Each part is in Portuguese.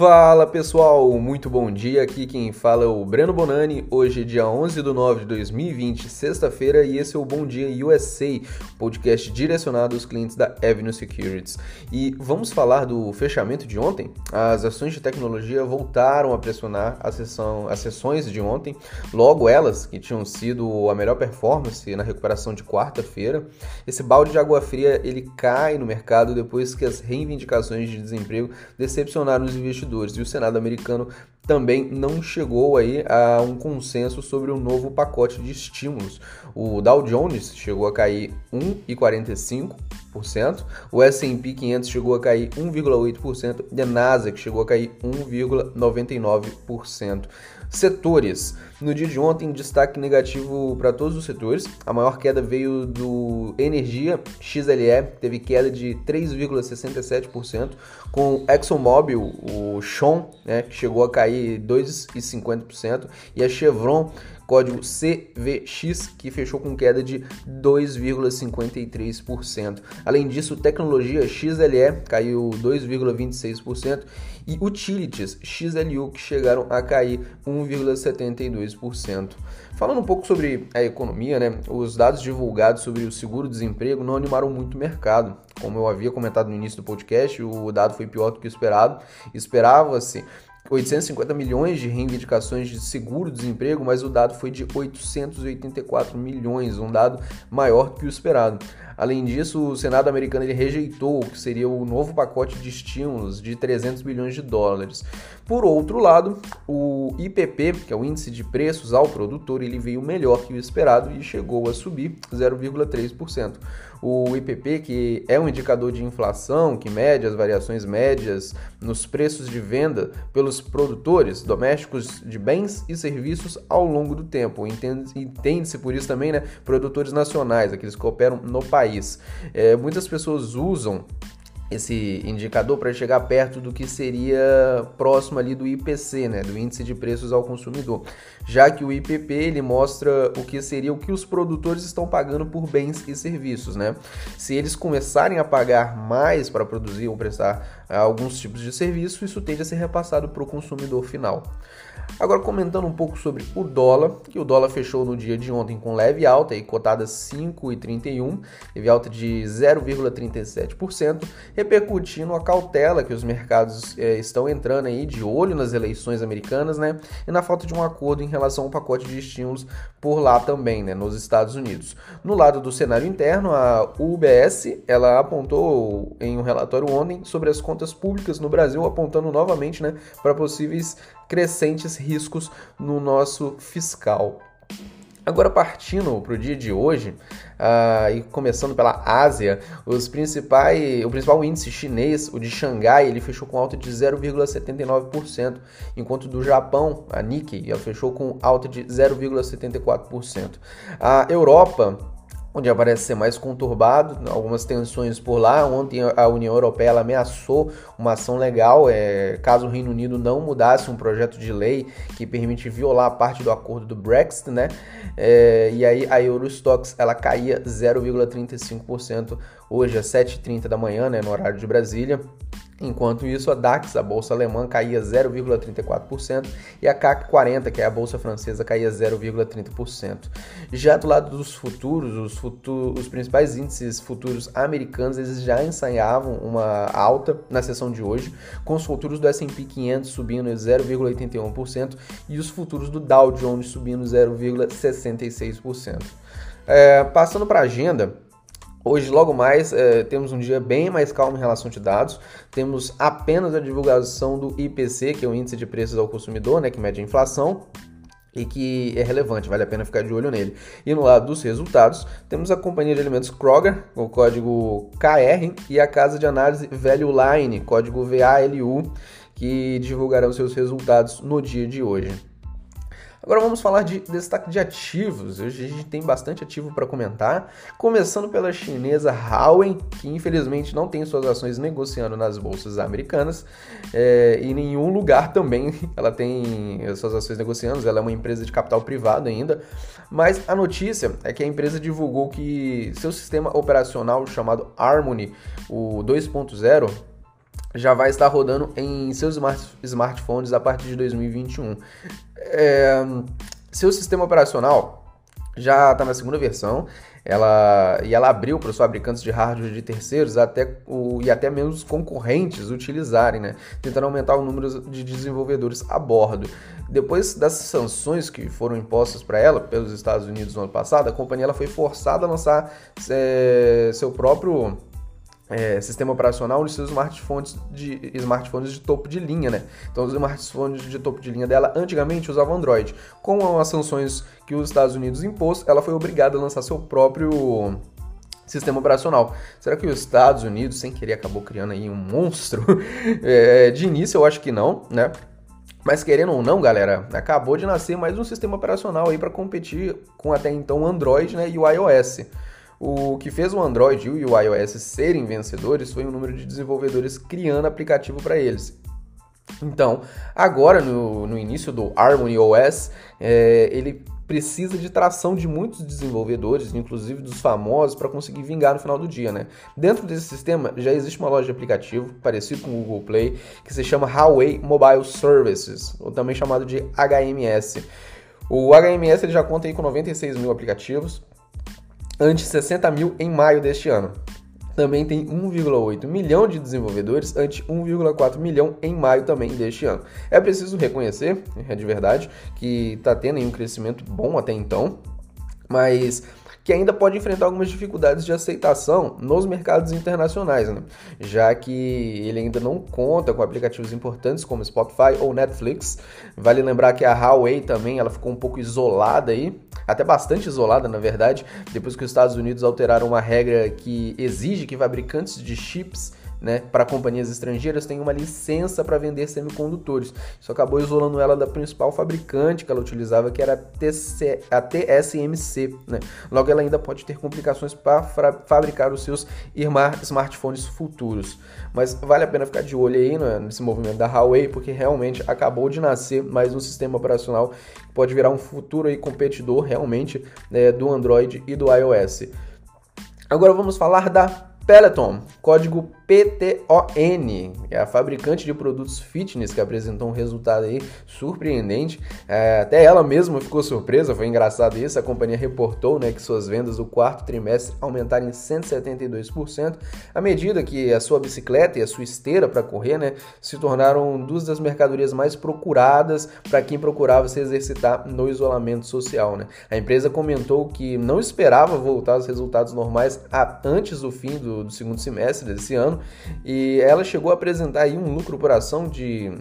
Fala pessoal, muito bom dia. Aqui quem fala é o Breno Bonani. Hoje, é dia 11 de nove de 2020, sexta-feira, e esse é o Bom Dia USA, podcast direcionado aos clientes da Avenue Securities. E vamos falar do fechamento de ontem. As ações de tecnologia voltaram a pressionar a sessão, as sessões de ontem, logo elas que tinham sido a melhor performance na recuperação de quarta-feira. Esse balde de água fria ele cai no mercado depois que as reivindicações de desemprego decepcionaram os investidores investidores. E o Senado americano também não chegou aí a um consenso sobre um novo pacote de estímulos. O Dow Jones chegou a cair 1,45%, o S&P 500 chegou a cair 1,8% e a Nasdaq chegou a cair 1,99%. Setores. No dia de ontem, destaque negativo para todos os setores. A maior queda veio do energia, XLE teve queda de 3,67%, com ExxonMobil, o Sean, né, que chegou a cair 2,50%, e a Chevron código CVX, que fechou com queda de 2,53%. Além disso, tecnologia XLE caiu 2,26% e utilities XLU que chegaram a cair 1,72%. Falando um pouco sobre a economia, né, os dados divulgados sobre o seguro-desemprego não animaram muito o mercado. Como eu havia comentado no início do podcast, o dado foi pior do que esperado. Esperava-se 850 milhões de reivindicações de seguro-desemprego, mas o dado foi de 884 milhões, um dado maior que o esperado. Além disso, o Senado americano ele rejeitou o que seria o novo pacote de estímulos de 300 bilhões de dólares. Por outro lado, o IPP, que é o índice de preços ao produtor, ele veio melhor que o esperado e chegou a subir 0,3%. O IPP, que é um indicador de inflação que mede as variações médias nos preços de venda pelos produtores domésticos de bens e serviços ao longo do tempo. Entende-se por isso também, né, produtores nacionais, aqueles que operam no país. É, muitas pessoas usam esse indicador para chegar perto do que seria próximo ali do IPC, né, do índice de preços ao consumidor, já que o IPP ele mostra o que seria o que os produtores estão pagando por bens e serviços, né? Se eles começarem a pagar mais para produzir ou prestar alguns tipos de serviço, isso tende a ser repassado para o consumidor final. Agora comentando um pouco sobre o dólar, que o dólar fechou no dia de ontem com leve alta e cotada 5,31, teve alta de 0,37%, repercutindo a cautela que os mercados é, estão entrando aí de olho nas eleições americanas, né? E na falta de um acordo em relação ao pacote de estímulos por lá também, né, nos Estados Unidos. No lado do cenário interno, a UBS, ela apontou em um relatório ontem sobre as contas públicas no Brasil, apontando novamente, né, para possíveis crescentes riscos no nosso fiscal. Agora partindo para o dia de hoje, uh, e começando pela Ásia, os principais, o principal índice chinês, o de Xangai, ele fechou com alta de 0,79%, enquanto do Japão, a Nikkei, ela fechou com alta de 0,74%. A Europa onde parece ser mais conturbado, algumas tensões por lá. Ontem a União Europeia ameaçou uma ação legal é, caso o Reino Unido não mudasse um projeto de lei que permite violar parte do acordo do Brexit, né? É, e aí a Eurostox ela caía 0,35% hoje às 7h30 da manhã, né, no horário de Brasília. Enquanto isso, a DAX, a bolsa alemã, caía 0,34% e a CAC 40, que é a bolsa francesa, caía 0,30%. Já do lado dos futuros, os, futuros, os principais índices futuros americanos, eles já ensaiavam uma alta na sessão de hoje, com os futuros do S&P 500 subindo 0,81% e os futuros do Dow Jones subindo 0,66%. É, passando para a agenda, Hoje, logo mais, é, temos um dia bem mais calmo em relação de dados. Temos apenas a divulgação do IPC, que é o Índice de Preços ao Consumidor, né, que mede a inflação e que é relevante, vale a pena ficar de olho nele. E no lado dos resultados, temos a companhia de alimentos Kroger, o código KR, e a casa de análise Value Line, código VALU, que divulgarão seus resultados no dia de hoje. Agora vamos falar de destaque de ativos. Hoje a gente tem bastante ativo para comentar, começando pela chinesa Huawei, que infelizmente não tem suas ações negociando nas bolsas americanas é, em nenhum lugar também ela tem suas ações negociando. Ela é uma empresa de capital privado ainda, mas a notícia é que a empresa divulgou que seu sistema operacional chamado Harmony, o 2.0 já vai estar rodando em seus smart, smartphones a partir de 2021. É, seu sistema operacional já está na segunda versão ela, e ela abriu para os fabricantes de hardware de terceiros até o, e até mesmo os concorrentes utilizarem, né? tentando aumentar o número de desenvolvedores a bordo. Depois das sanções que foram impostas para ela pelos Estados Unidos no ano passado, a companhia ela foi forçada a lançar é, seu próprio é, sistema operacional nos seus smartphones de, smartphones de topo de linha, né? Então, os smartphones de topo de linha dela antigamente usavam Android. Com as sanções que os Estados Unidos impôs, ela foi obrigada a lançar seu próprio sistema operacional. Será que os Estados Unidos, sem querer, acabou criando aí um monstro? É, de início, eu acho que não, né? Mas querendo ou não, galera, acabou de nascer mais um sistema operacional aí para competir com até então o Android né, e o iOS. O que fez o Android e o iOS serem vencedores foi o número de desenvolvedores criando aplicativo para eles. Então, agora no, no início do Harmony OS, é, ele precisa de tração de muitos desenvolvedores, inclusive dos famosos, para conseguir vingar no final do dia, né? Dentro desse sistema já existe uma loja de aplicativo parecido com o Google Play que se chama Huawei Mobile Services, ou também chamado de HMS. O HMS ele já conta aí com 96 mil aplicativos, ante 60 mil em maio deste ano. Também tem 1,8 milhão de desenvolvedores ante 1,4 milhão em maio também deste ano. É preciso reconhecer, é de verdade, que está tendo um crescimento bom até então, mas que ainda pode enfrentar algumas dificuldades de aceitação nos mercados internacionais, né? já que ele ainda não conta com aplicativos importantes como Spotify ou Netflix. Vale lembrar que a Huawei também ela ficou um pouco isolada aí, até bastante isolada na verdade, depois que os Estados Unidos alteraram uma regra que exige que fabricantes de chips né, para companhias estrangeiras tem uma licença para vender semicondutores. Isso acabou isolando ela da principal fabricante que ela utilizava, que era a, TC, a TSMC. Né? Logo, ela ainda pode ter complicações para fabricar os seus smartphones futuros. Mas vale a pena ficar de olho aí né, nesse movimento da Huawei, porque realmente acabou de nascer mais um sistema operacional que pode virar um futuro aí competidor realmente né, do Android e do iOS. Agora vamos falar da Peloton, código PTON, é a fabricante de produtos fitness que apresentou um resultado aí surpreendente. É, até ela mesma ficou surpresa, foi engraçado isso. A companhia reportou né, que suas vendas do quarto trimestre aumentaram em 172%, à medida que a sua bicicleta e a sua esteira para correr né, se tornaram duas das mercadorias mais procuradas para quem procurava se exercitar no isolamento social. Né. A empresa comentou que não esperava voltar aos resultados normais antes do fim do, do segundo semestre desse ano e ela chegou a apresentar aí um lucro por ação de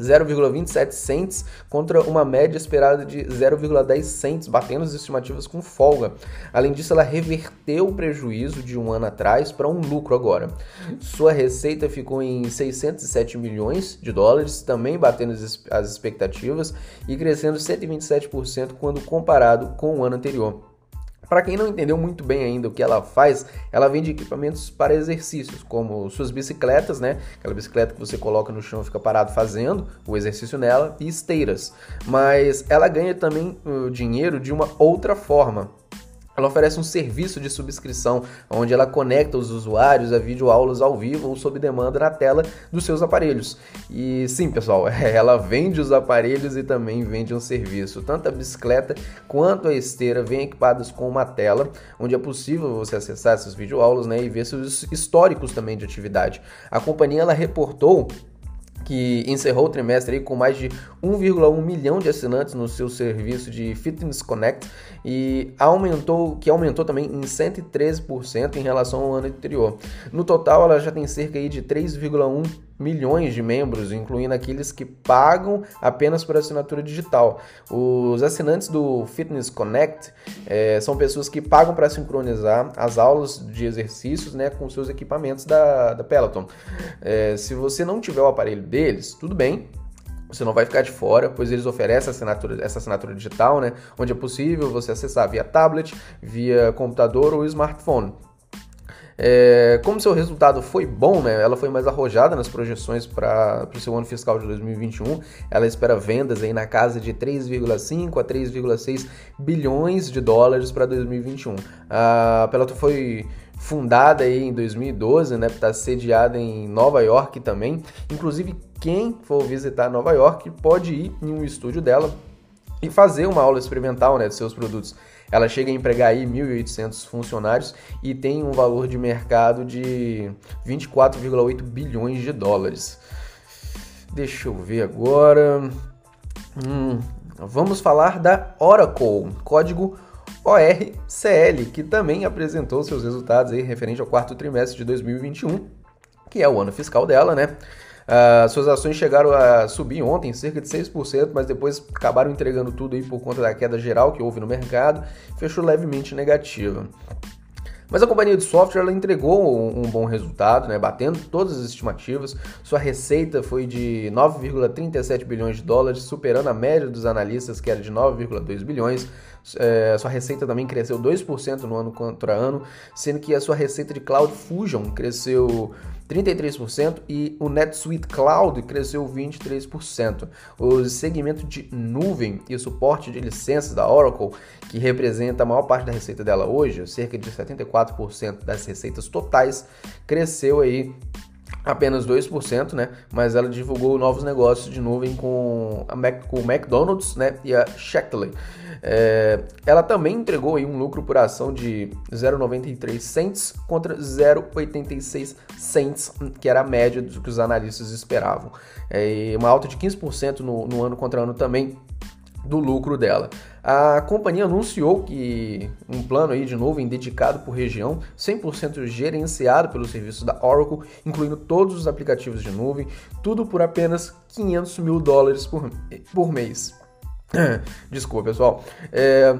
0,27 cents contra uma média esperada de 0,10 cents, batendo as estimativas com folga. Além disso, ela reverteu o prejuízo de um ano atrás para um lucro agora. Sua receita ficou em 607 milhões de dólares, também batendo as expectativas e crescendo 127% quando comparado com o ano anterior. Para quem não entendeu muito bem ainda o que ela faz, ela vende equipamentos para exercícios, como suas bicicletas, né? Aquela bicicleta que você coloca no chão e fica parado fazendo o exercício nela, e esteiras. Mas ela ganha também o dinheiro de uma outra forma. Ela oferece um serviço de subscrição, onde ela conecta os usuários a videoaulas ao vivo ou sob demanda na tela dos seus aparelhos. E sim, pessoal, ela vende os aparelhos e também vende um serviço. Tanto a bicicleta quanto a esteira vêm equipadas com uma tela, onde é possível você acessar essas videoaulas né, e ver seus históricos também de atividade. A companhia ela reportou que encerrou o trimestre com mais de 1,1 milhão de assinantes no seu serviço de Fitness Connect e aumentou, que aumentou também em 113% em relação ao ano anterior. No total, ela já tem cerca de 3,1 milhões de membros, incluindo aqueles que pagam apenas por assinatura digital. Os assinantes do Fitness Connect é, são pessoas que pagam para sincronizar as aulas de exercícios né, com seus equipamentos da, da Peloton. É, se você não tiver o aparelho deles, tudo bem, você não vai ficar de fora, pois eles oferecem assinatura, essa assinatura digital, né? Onde é possível você acessar via tablet, via computador ou smartphone. É, como seu resultado foi bom, né, ela foi mais arrojada nas projeções para o seu ano fiscal de 2021. Ela espera vendas aí na casa de 3,5 a 3,6 bilhões de dólares para 2021. A Peloton foi fundada aí em 2012, né? Está sediada em Nova York também. Inclusive, quem for visitar Nova York pode ir em um estúdio dela e fazer uma aula experimental né, de seus produtos. Ela chega a empregar aí 1.800 funcionários e tem um valor de mercado de 24,8 bilhões de dólares. Deixa eu ver agora. Hum, vamos falar da Oracle, código ORCL, que também apresentou seus resultados aí referente ao quarto trimestre de 2021, que é o ano fiscal dela, né? Uh, suas ações chegaram a subir ontem cerca de 6%, mas depois acabaram entregando tudo aí por conta da queda geral que houve no mercado, fechou levemente negativa. Mas a companhia de software ela entregou um, bom resultado, né, batendo todas as estimativas. Sua receita foi de 9,37 bilhões de dólares, superando a média dos analistas, que era de 9,2 bilhões. É, sua receita também cresceu 2% no ano contra ano, sendo que a sua receita de Cloud Fusion cresceu 33% e o NetSuite Cloud cresceu 23%. O segmento de nuvem e suporte de licenças da Oracle, que representa a maior parte da receita dela hoje, cerca de 74% das receitas totais, cresceu aí apenas 2%, né? Mas ela divulgou novos negócios de nuvem com, a Mac, com o McDonald's né? e a Shackley. É, ela também entregou aí um lucro por ação de 0,93 cents contra 0,86 cents, que era a média do que os analistas esperavam. É, uma alta de 15% no, no ano contra ano também do lucro dela. A companhia anunciou que um plano aí de nuvem dedicado por região, 100% gerenciado pelo serviço da Oracle, incluindo todos os aplicativos de nuvem, tudo por apenas 500 mil dólares por, por mês. Desculpa, pessoal. É,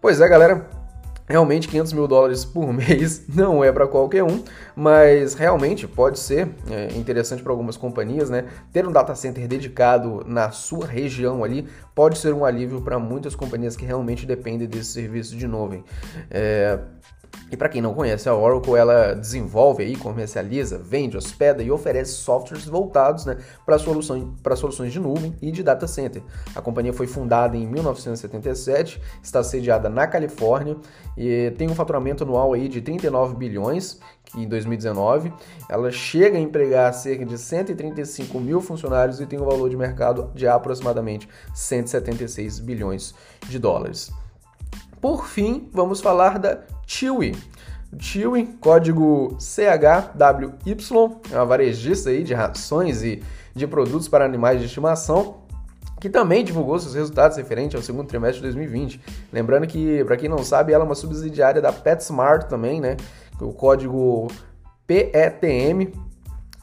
pois é, galera. Realmente 500 mil dólares por mês não é para qualquer um, mas realmente pode ser é, interessante para algumas companhias, né? Ter um data center dedicado na sua região ali pode ser um alívio para muitas companhias que realmente dependem desse serviço de nuvem. É, e para quem não conhece, a Oracle ela desenvolve aí, comercializa, vende, hospeda e oferece softwares voltados né, para soluções, soluções de nuvem e de data center. A companhia foi fundada em 1977, está sediada na Califórnia e tem um faturamento anual aí de 39 bilhões em 2019. Ela chega a empregar cerca de 135 mil funcionários e tem um valor de mercado de aproximadamente 176 bilhões de dólares. Por fim, vamos falar da Chewy. Chewy, código CHWY, é uma varejista aí de rações e de produtos para animais de estimação, que também divulgou seus resultados referentes ao segundo trimestre de 2020. Lembrando que, para quem não sabe, ela é uma subsidiária da PetSmart também, né? O código PETM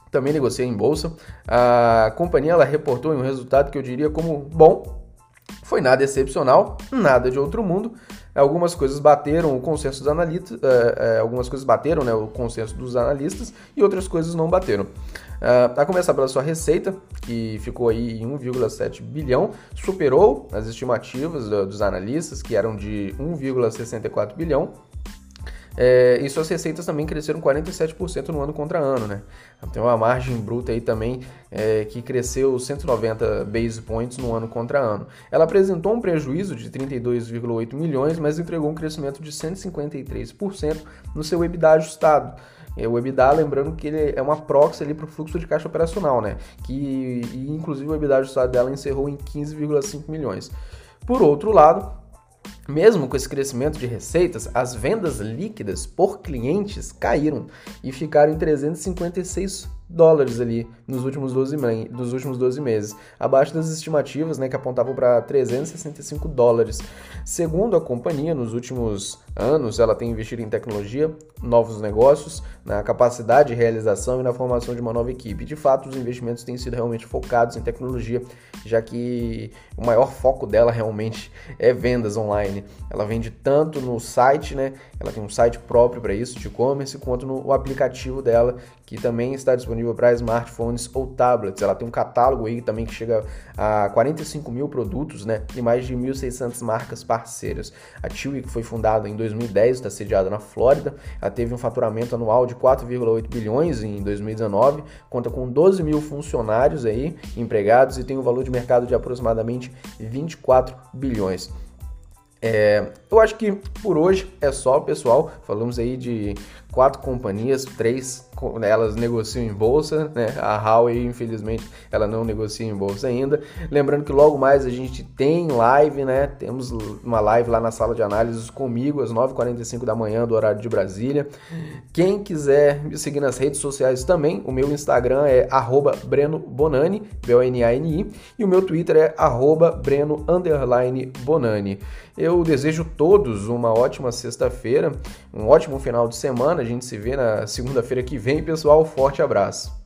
também negocia em bolsa. A companhia ela reportou um resultado que eu diria como bom. Foi nada excepcional, nada de outro mundo, Algumas coisas bateram o consenso dos analistas, é, é, algumas coisas bateram né, o consenso dos analistas e outras coisas não bateram. Uh, a começar pela sua receita, que ficou aí em 1,7 bilhão, superou as estimativas dos analistas, que eram de 1,64 bilhão, é, e suas receitas também cresceram 47% no ano contra ano, né? Tem uma margem bruta aí também é, que cresceu 190 base points no ano contra ano. Ela apresentou um prejuízo de 32,8 milhões, mas entregou um crescimento de 153% no seu EBITDA ajustado. É, o EBITDA, lembrando que ele é uma proxy ali para o fluxo de caixa operacional, né? Que, e, inclusive o EBITDA ajustado dela encerrou em 15,5 milhões. Por outro lado, mesmo com esse crescimento de receitas, as vendas líquidas por clientes caíram e ficaram em 356 dólares ali nos últimos 12, nos últimos 12 meses, abaixo das estimativas né, que apontavam para 365 dólares. Segundo a companhia, nos últimos anos ela tem investido em tecnologia, novos negócios, na capacidade de realização e na formação de uma nova equipe. De fato, os investimentos têm sido realmente focados em tecnologia, já que o maior foco dela realmente é vendas online. Ela vende tanto no site, né? Ela tem um site próprio para isso, de e-commerce, quanto no aplicativo dela, que também está disponível disponível para smartphones ou tablets. Ela tem um catálogo aí também que chega a 45 mil produtos, né? E mais de 1.600 marcas parceiras. A Chewy, que foi fundada em 2010, está sediada na Flórida. Ela teve um faturamento anual de 4,8 bilhões em 2019, conta com 12 mil funcionários aí, empregados e tem um valor de mercado de aproximadamente 24 bilhões. É, eu acho que por hoje é só, pessoal. Falamos aí de quatro companhias, três elas negociam em bolsa, né? A Huawei, infelizmente, ela não negocia em bolsa ainda. Lembrando que logo mais a gente tem live, né? Temos uma live lá na sala de análises comigo às 9h45 da manhã do horário de Brasília. Quem quiser me seguir nas redes sociais também, o meu Instagram é @breno_bonani, B-O-N-A-N-I, e o meu Twitter é @breno_bonani. Eu desejo todos uma ótima sexta-feira, um ótimo final de semana. Gente se vê na segunda-feira que vem, pessoal. Forte abraço.